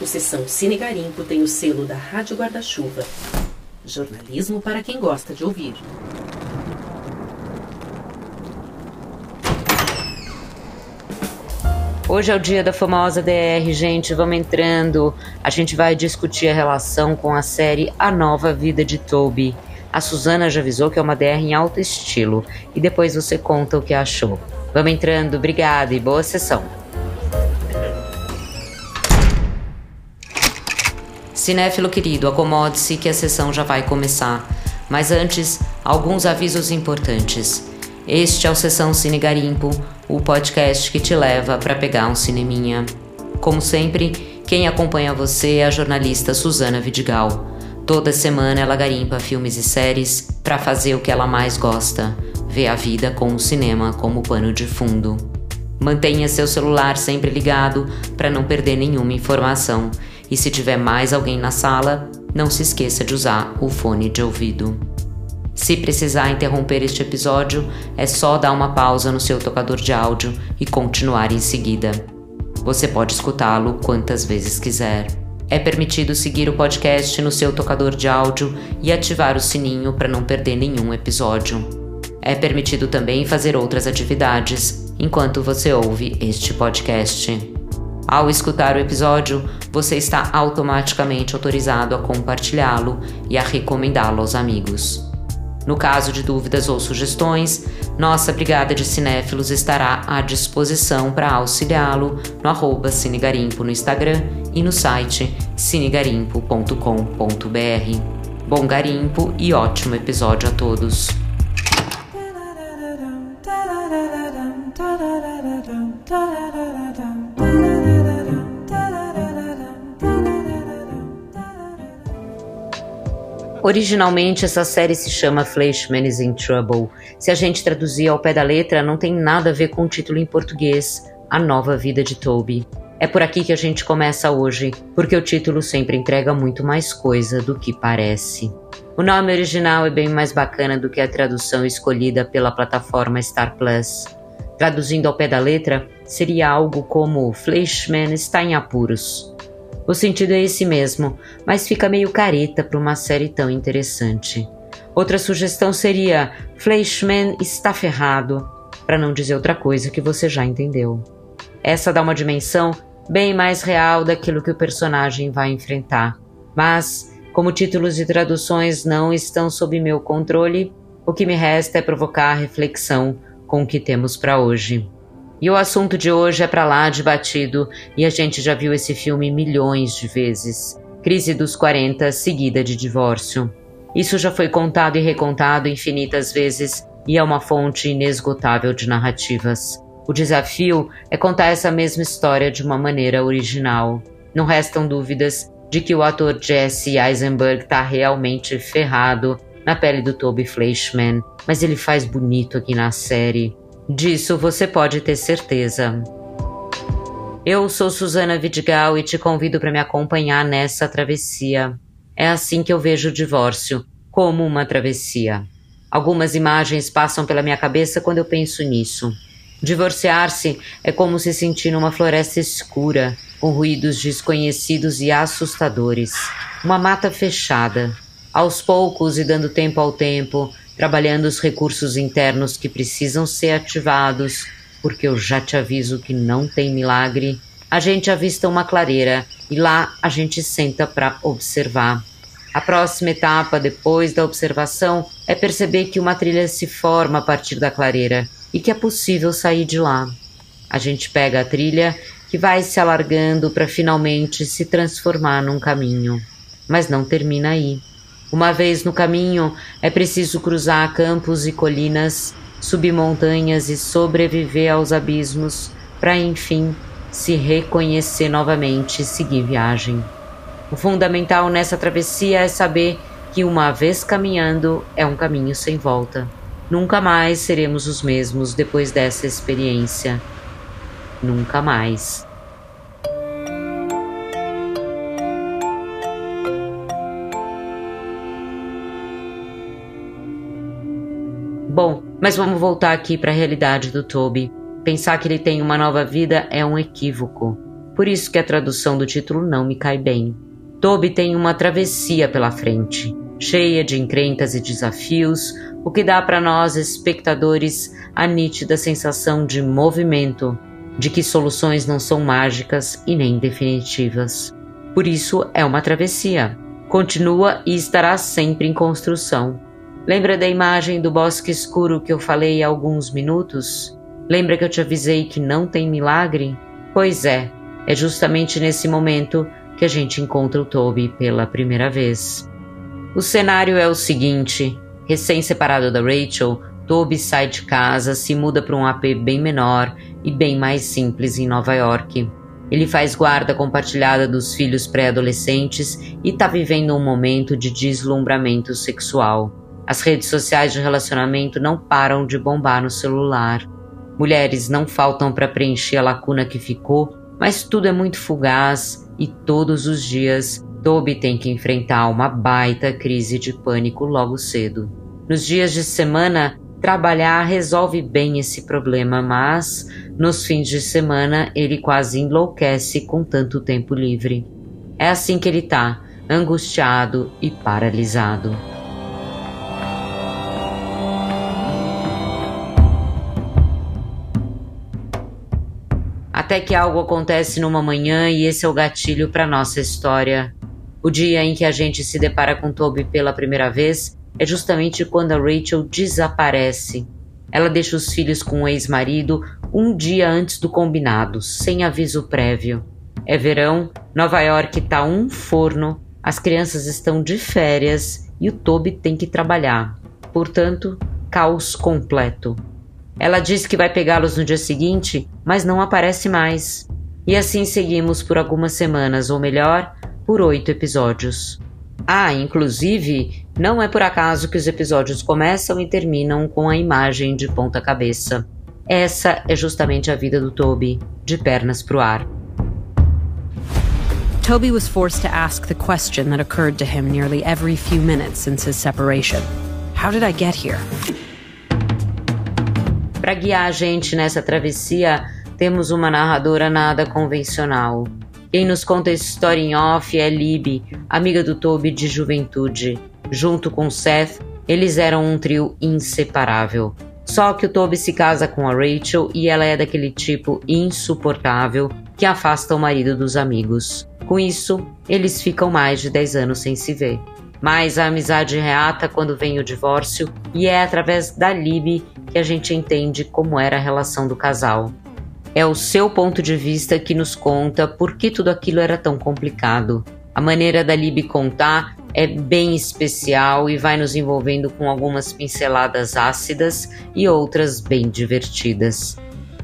O Sessão Cine Garimpo tem o selo da Rádio Guarda-Chuva. Jornalismo para quem gosta de ouvir. Hoje é o dia da famosa DR, gente. Vamos entrando. A gente vai discutir a relação com a série A Nova Vida de Toby. A Suzana já avisou que é uma DR em alto estilo. E depois você conta o que achou. Vamos entrando. Obrigada e boa sessão. Cinéfilo querido, acomode-se que a sessão já vai começar. Mas antes, alguns avisos importantes. Este é o Sessão Cine Garimpo, o podcast que te leva para pegar um cineminha. Como sempre, quem acompanha você é a jornalista Suzana Vidigal. Toda semana ela garimpa filmes e séries para fazer o que ela mais gosta, ver a vida com o cinema como pano de fundo. Mantenha seu celular sempre ligado para não perder nenhuma informação e se tiver mais alguém na sala, não se esqueça de usar o fone de ouvido. Se precisar interromper este episódio, é só dar uma pausa no seu tocador de áudio e continuar em seguida. Você pode escutá-lo quantas vezes quiser. É permitido seguir o podcast no seu tocador de áudio e ativar o sininho para não perder nenhum episódio. É permitido também fazer outras atividades enquanto você ouve este podcast. Ao escutar o episódio, você está automaticamente autorizado a compartilhá-lo e a recomendá-lo aos amigos. No caso de dúvidas ou sugestões, nossa Brigada de Cinéfilos estará à disposição para auxiliá-lo no arroba Cinegarimpo no Instagram e no site cinegarimpo.com.br. Bom garimpo e ótimo episódio a todos! Originalmente, essa série se chama Fleshman is in Trouble. Se a gente traduzir ao pé da letra, não tem nada a ver com o título em português, A Nova Vida de Toby. É por aqui que a gente começa hoje, porque o título sempre entrega muito mais coisa do que parece. O nome original é bem mais bacana do que a tradução escolhida pela plataforma Star Plus. Traduzindo ao pé da letra, seria algo como Fleshman está em apuros. O sentido é esse mesmo, mas fica meio careta para uma série tão interessante. Outra sugestão seria Fleischman está ferrado, para não dizer outra coisa que você já entendeu. Essa dá uma dimensão bem mais real daquilo que o personagem vai enfrentar. Mas, como títulos e traduções não estão sob meu controle, o que me resta é provocar a reflexão com o que temos para hoje. E o assunto de hoje é para lá de batido e a gente já viu esse filme milhões de vezes. Crise dos 40 seguida de divórcio. Isso já foi contado e recontado infinitas vezes e é uma fonte inesgotável de narrativas. O desafio é contar essa mesma história de uma maneira original. Não restam dúvidas de que o ator Jesse Eisenberg está realmente ferrado na pele do Toby Fleischman, mas ele faz bonito aqui na série. Disso você pode ter certeza. Eu sou Susana Vidigal e te convido para me acompanhar nessa travessia. É assim que eu vejo o divórcio, como uma travessia. Algumas imagens passam pela minha cabeça quando eu penso nisso. Divorciar-se é como se sentir numa floresta escura, com ruídos desconhecidos e assustadores. Uma mata fechada. Aos poucos e dando tempo ao tempo, trabalhando os recursos internos que precisam ser ativados, porque eu já te aviso que não tem milagre. A gente avista uma clareira e lá a gente senta para observar. A próxima etapa, depois da observação, é perceber que uma trilha se forma a partir da clareira e que é possível sair de lá. A gente pega a trilha que vai se alargando para finalmente se transformar num caminho. Mas não termina aí. Uma vez no caminho, é preciso cruzar campos e colinas, subir montanhas e sobreviver aos abismos, para enfim se reconhecer novamente e seguir viagem. O fundamental nessa travessia é saber que uma vez caminhando é um caminho sem volta. Nunca mais seremos os mesmos depois dessa experiência. Nunca mais. Bom, mas vamos voltar aqui para a realidade do Toby. Pensar que ele tem uma nova vida é um equívoco. Por isso que a tradução do título não me cai bem. Toby tem uma travessia pela frente, cheia de encrentas e desafios, o que dá para nós espectadores a nítida sensação de movimento, de que soluções não são mágicas e nem definitivas. Por isso é uma travessia. Continua e estará sempre em construção. Lembra da imagem do bosque escuro que eu falei há alguns minutos? Lembra que eu te avisei que não tem milagre? Pois é, é justamente nesse momento que a gente encontra o Toby pela primeira vez. O cenário é o seguinte: recém-separado da Rachel, Toby sai de casa, se muda para um AP bem menor e bem mais simples em Nova York. Ele faz guarda compartilhada dos filhos pré-adolescentes e está vivendo um momento de deslumbramento sexual. As redes sociais de relacionamento não param de bombar no celular. Mulheres não faltam para preencher a lacuna que ficou, mas tudo é muito fugaz e todos os dias Toby tem que enfrentar uma baita crise de pânico logo cedo. Nos dias de semana, trabalhar resolve bem esse problema, mas nos fins de semana ele quase enlouquece com tanto tempo livre. É assim que ele tá, angustiado e paralisado. Até que algo acontece numa manhã e esse é o gatilho para nossa história. O dia em que a gente se depara com Toby pela primeira vez é justamente quando a Rachel desaparece. Ela deixa os filhos com o ex-marido um dia antes do combinado, sem aviso prévio. É verão, Nova York tá um forno, as crianças estão de férias e o Toby tem que trabalhar. Portanto, caos completo. Ela diz que vai pegá-los no dia seguinte, mas não aparece mais. E assim seguimos por algumas semanas, ou melhor, por oito episódios. Ah, inclusive, não é por acaso que os episódios começam e terminam com a imagem de ponta-cabeça. Essa é justamente a vida do Toby, de pernas pro ar. Toby was forced to ask the question that occurred to him nearly every few minutes since his separation How did I get here? Para guiar a gente nessa travessia, temos uma narradora nada convencional. Quem nos conta essa história em off é Libby, amiga do Toby de juventude. Junto com Seth, eles eram um trio inseparável. Só que o Toby se casa com a Rachel e ela é daquele tipo insuportável que afasta o marido dos amigos. Com isso, eles ficam mais de 10 anos sem se ver. Mas a amizade reata quando vem o divórcio e é através da Libby que a gente entende como era a relação do casal. É o seu ponto de vista que nos conta por que tudo aquilo era tão complicado. A maneira da Libby contar é bem especial e vai nos envolvendo com algumas pinceladas ácidas e outras bem divertidas.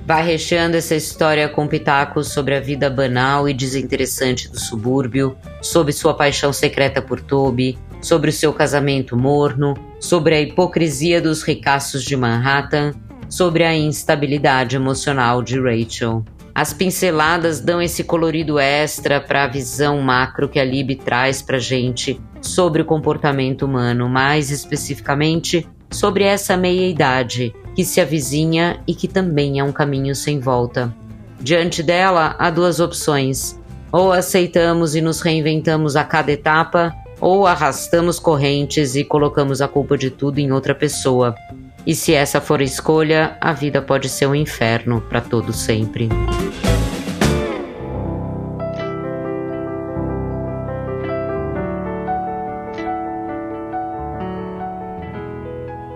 Vai recheando essa história com pitacos sobre a vida banal e desinteressante do subúrbio, sobre sua paixão secreta por Toby, sobre o seu casamento morno, sobre a hipocrisia dos ricaços de Manhattan, sobre a instabilidade emocional de Rachel. As pinceladas dão esse colorido extra para a visão macro que a Lib traz para gente sobre o comportamento humano, mais especificamente sobre essa meia-idade que se avizinha e que também é um caminho sem volta. Diante dela, há duas opções: ou aceitamos e nos reinventamos a cada etapa, ou arrastamos correntes e colocamos a culpa de tudo em outra pessoa. E se essa for a escolha, a vida pode ser um inferno para todo sempre.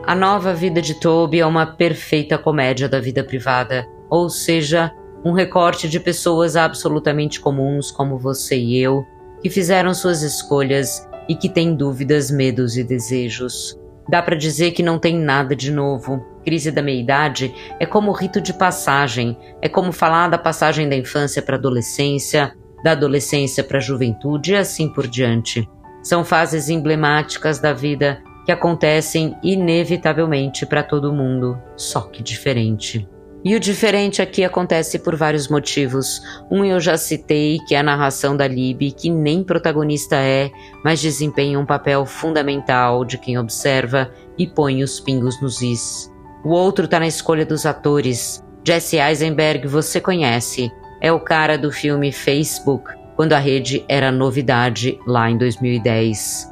A nova vida de Toby é uma perfeita comédia da vida privada, ou seja, um recorte de pessoas absolutamente comuns como você e eu, que fizeram suas escolhas e que tem dúvidas, medos e desejos. Dá para dizer que não tem nada de novo. Crise da meia-idade é como rito de passagem, é como falar da passagem da infância para a adolescência, da adolescência para a juventude e assim por diante. São fases emblemáticas da vida que acontecem inevitavelmente para todo mundo, só que diferente. E o diferente aqui acontece por vários motivos. Um eu já citei, que é a narração da Lib, que nem protagonista é, mas desempenha um papel fundamental de quem observa e põe os pingos nos is. O outro está na escolha dos atores. Jesse Eisenberg você conhece. é o cara do filme Facebook, quando a rede era novidade lá em 2010.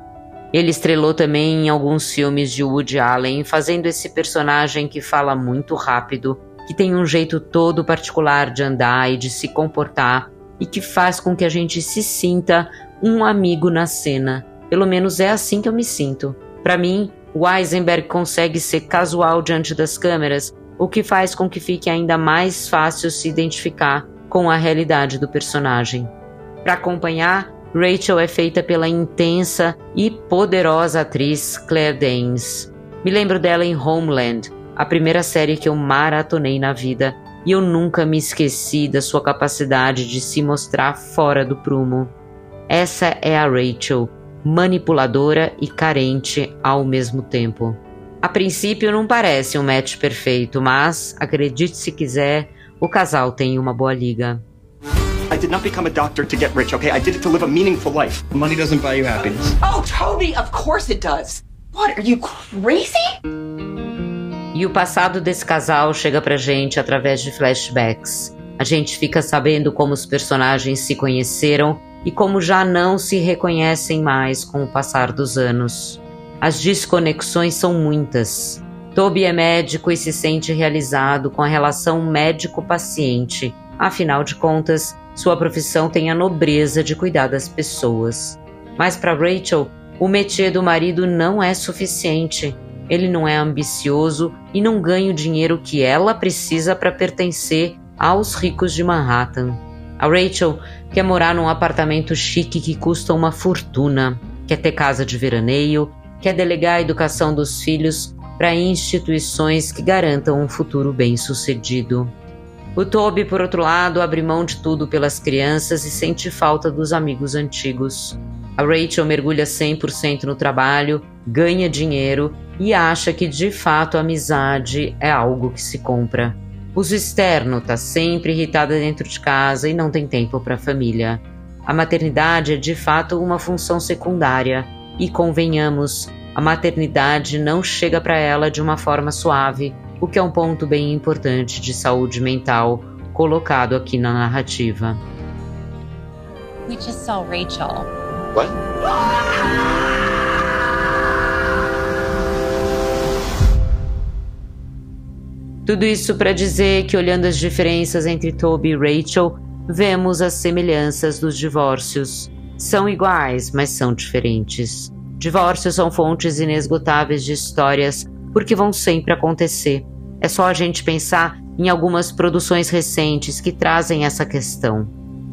Ele estrelou também em alguns filmes de Woody Allen, fazendo esse personagem que fala muito rápido, que tem um jeito todo particular de andar e de se comportar e que faz com que a gente se sinta um amigo na cena. Pelo menos é assim que eu me sinto. Para mim, o Eisenberg consegue ser casual diante das câmeras, o que faz com que fique ainda mais fácil se identificar com a realidade do personagem. Para acompanhar, Rachel é feita pela intensa e poderosa atriz Claire Danes. Me lembro dela em Homeland, a primeira série que eu maratonei na vida, e eu nunca me esqueci da sua capacidade de se mostrar fora do prumo. Essa é a Rachel, manipuladora e carente ao mesmo tempo. A princípio não parece um match perfeito, mas, acredite se quiser, o casal tem uma boa liga. I did not become a doctor to get rich, okay? I did it to live a meaningful life. Money doesn't buy you happiness. Oh, Toby, of course it does. What, are you crazy? E o passado desse casal chega pra gente através de flashbacks. A gente fica sabendo como os personagens se conheceram e como já não se reconhecem mais com o passar dos anos. As desconexões são muitas. Toby é médico e se sente realizado com a relação médico-paciente. Afinal de contas, sua profissão tem a nobreza de cuidar das pessoas. Mas para Rachel, o métier do marido não é suficiente. Ele não é ambicioso e não ganha o dinheiro que ela precisa para pertencer aos ricos de Manhattan. A Rachel quer morar num apartamento chique que custa uma fortuna, quer ter casa de veraneio, quer delegar a educação dos filhos para instituições que garantam um futuro bem-sucedido. O Toby, por outro lado, abre mão de tudo pelas crianças e sente falta dos amigos antigos. A Rachel mergulha 100% no trabalho, ganha dinheiro e acha que de fato a amizade é algo que se compra. Uso externo está sempre irritada dentro de casa e não tem tempo para a família. A maternidade é de fato uma função secundária e, convenhamos, a maternidade não chega para ela de uma forma suave, o que é um ponto bem importante de saúde mental colocado aqui na narrativa. We just saw Rachel. What? Tudo isso para dizer que, olhando as diferenças entre Toby e Rachel, vemos as semelhanças dos divórcios. São iguais, mas são diferentes. Divórcios são fontes inesgotáveis de histórias porque vão sempre acontecer. É só a gente pensar em algumas produções recentes que trazem essa questão.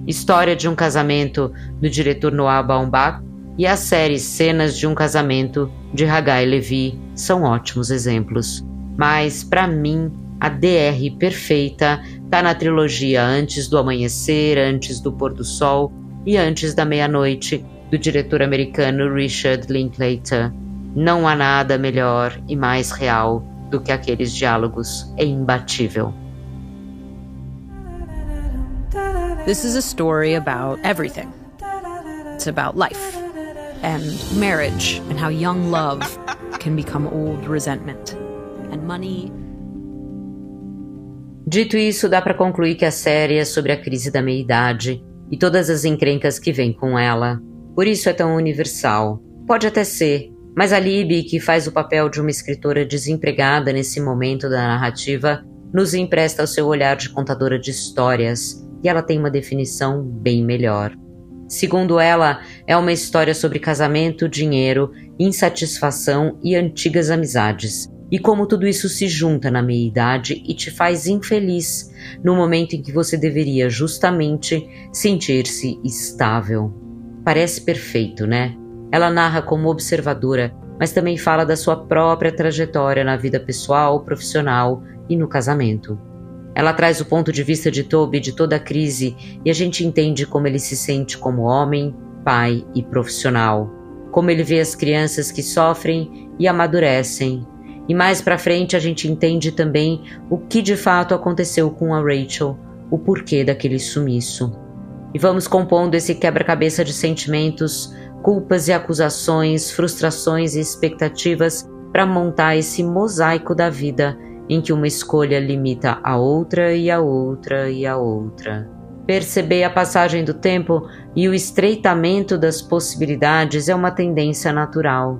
História de um casamento do diretor Noah Baumbach e a série Cenas de um Casamento de Hagai Levi são ótimos exemplos. Mas, para mim, a DR perfeita tá na trilogia Antes do Amanhecer, Antes do Pôr do Sol e Antes da Meia-Noite, do diretor americano Richard Linklater. Não há nada melhor e mais real do que aqueles diálogos. É imbatível. This is a story about everything. It's about life and marriage and how young love can become old resentment and money. Dito isso, dá para concluir que a série é sobre a crise da meia-idade e todas as encrencas que vêm com ela. Por isso é tão universal. Pode até ser, mas a Libby, que faz o papel de uma escritora desempregada nesse momento da narrativa, nos empresta o seu olhar de contadora de histórias, e ela tem uma definição bem melhor. Segundo ela, é uma história sobre casamento, dinheiro, insatisfação e antigas amizades, e como tudo isso se junta na meia-idade e te faz infeliz no momento em que você deveria justamente sentir-se estável. Parece perfeito, né? Ela narra como observadora, mas também fala da sua própria trajetória na vida pessoal, profissional e no casamento. Ela traz o ponto de vista de Toby de toda a crise e a gente entende como ele se sente como homem, pai e profissional, como ele vê as crianças que sofrem e amadurecem. E mais para frente a gente entende também o que de fato aconteceu com a Rachel, o porquê daquele sumiço. E vamos compondo esse quebra-cabeça de sentimentos culpas e acusações, frustrações e expectativas para montar esse mosaico da vida em que uma escolha limita a outra e a outra e a outra. Perceber a passagem do tempo e o estreitamento das possibilidades é uma tendência natural.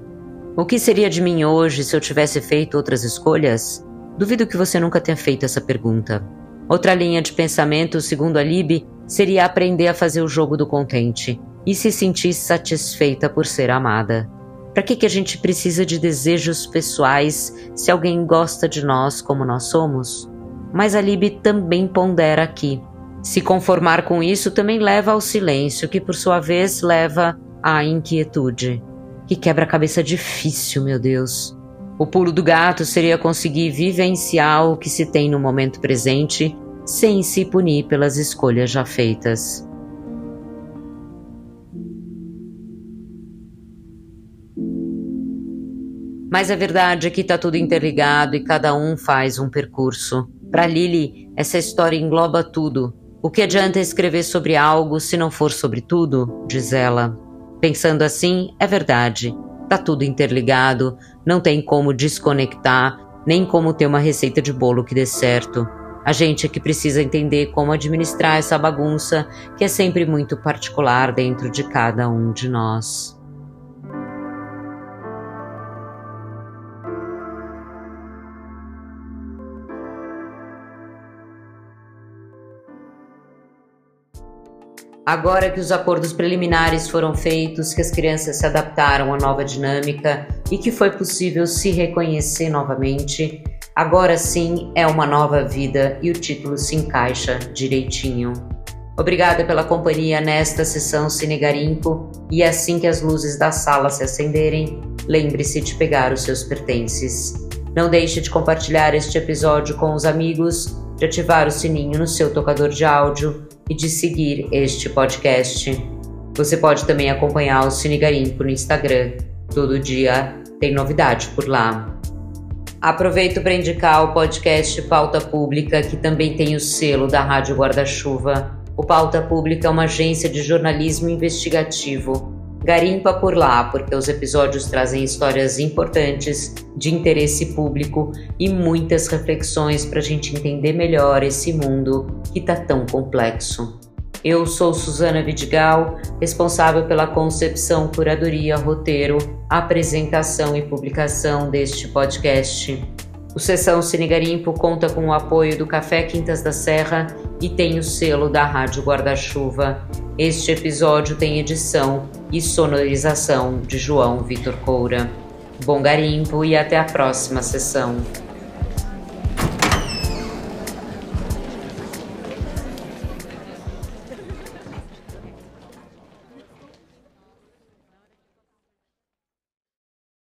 O que seria de mim hoje se eu tivesse feito outras escolhas? Duvido que você nunca tenha feito essa pergunta. Outra linha de pensamento, segundo a Lib, seria aprender a fazer o jogo do contente e se sentir satisfeita por ser amada. Para que, que a gente precisa de desejos pessoais se alguém gosta de nós como nós somos? Mas a Lib também pondera aqui. Se conformar com isso também leva ao silêncio, que por sua vez leva à inquietude. Que quebra-cabeça difícil, meu Deus. O pulo do gato seria conseguir vivenciar o que se tem no momento presente sem se punir pelas escolhas já feitas. Mas a verdade é que está tudo interligado e cada um faz um percurso. Para Lily, essa história engloba tudo. O que adianta escrever sobre algo se não for sobre tudo? Diz ela. Pensando assim, é verdade. Tá tudo interligado, não tem como desconectar, nem como ter uma receita de bolo que dê certo. A gente é que precisa entender como administrar essa bagunça que é sempre muito particular dentro de cada um de nós. Agora que os acordos preliminares foram feitos, que as crianças se adaptaram à nova dinâmica e que foi possível se reconhecer novamente, agora sim é uma nova vida e o título se encaixa direitinho. Obrigada pela companhia nesta sessão Cine Garimpo e assim que as luzes da sala se acenderem, lembre-se de pegar os seus pertences. Não deixe de compartilhar este episódio com os amigos, de ativar o sininho no seu tocador de áudio e de seguir este podcast. Você pode também acompanhar o Cine Garimpo no Instagram. Todo dia tem novidade por lá. Aproveito para indicar o podcast Pauta Pública, que também tem o selo da Rádio Guarda-Chuva. O Pauta Pública é uma agência de jornalismo investigativo Garimpa por lá, porque os episódios trazem histórias importantes, de interesse público e muitas reflexões para a gente entender melhor esse mundo que está tão complexo. Eu sou Suzana Vidigal, responsável pela concepção, curadoria, roteiro, apresentação e publicação deste podcast. O Sessão Cine Garimpo conta com o apoio do Café Quintas da Serra e tem o selo da Rádio Guarda-Chuva. Este episódio tem edição e sonorização de João Vitor Coura. Bom garimpo e até a próxima sessão.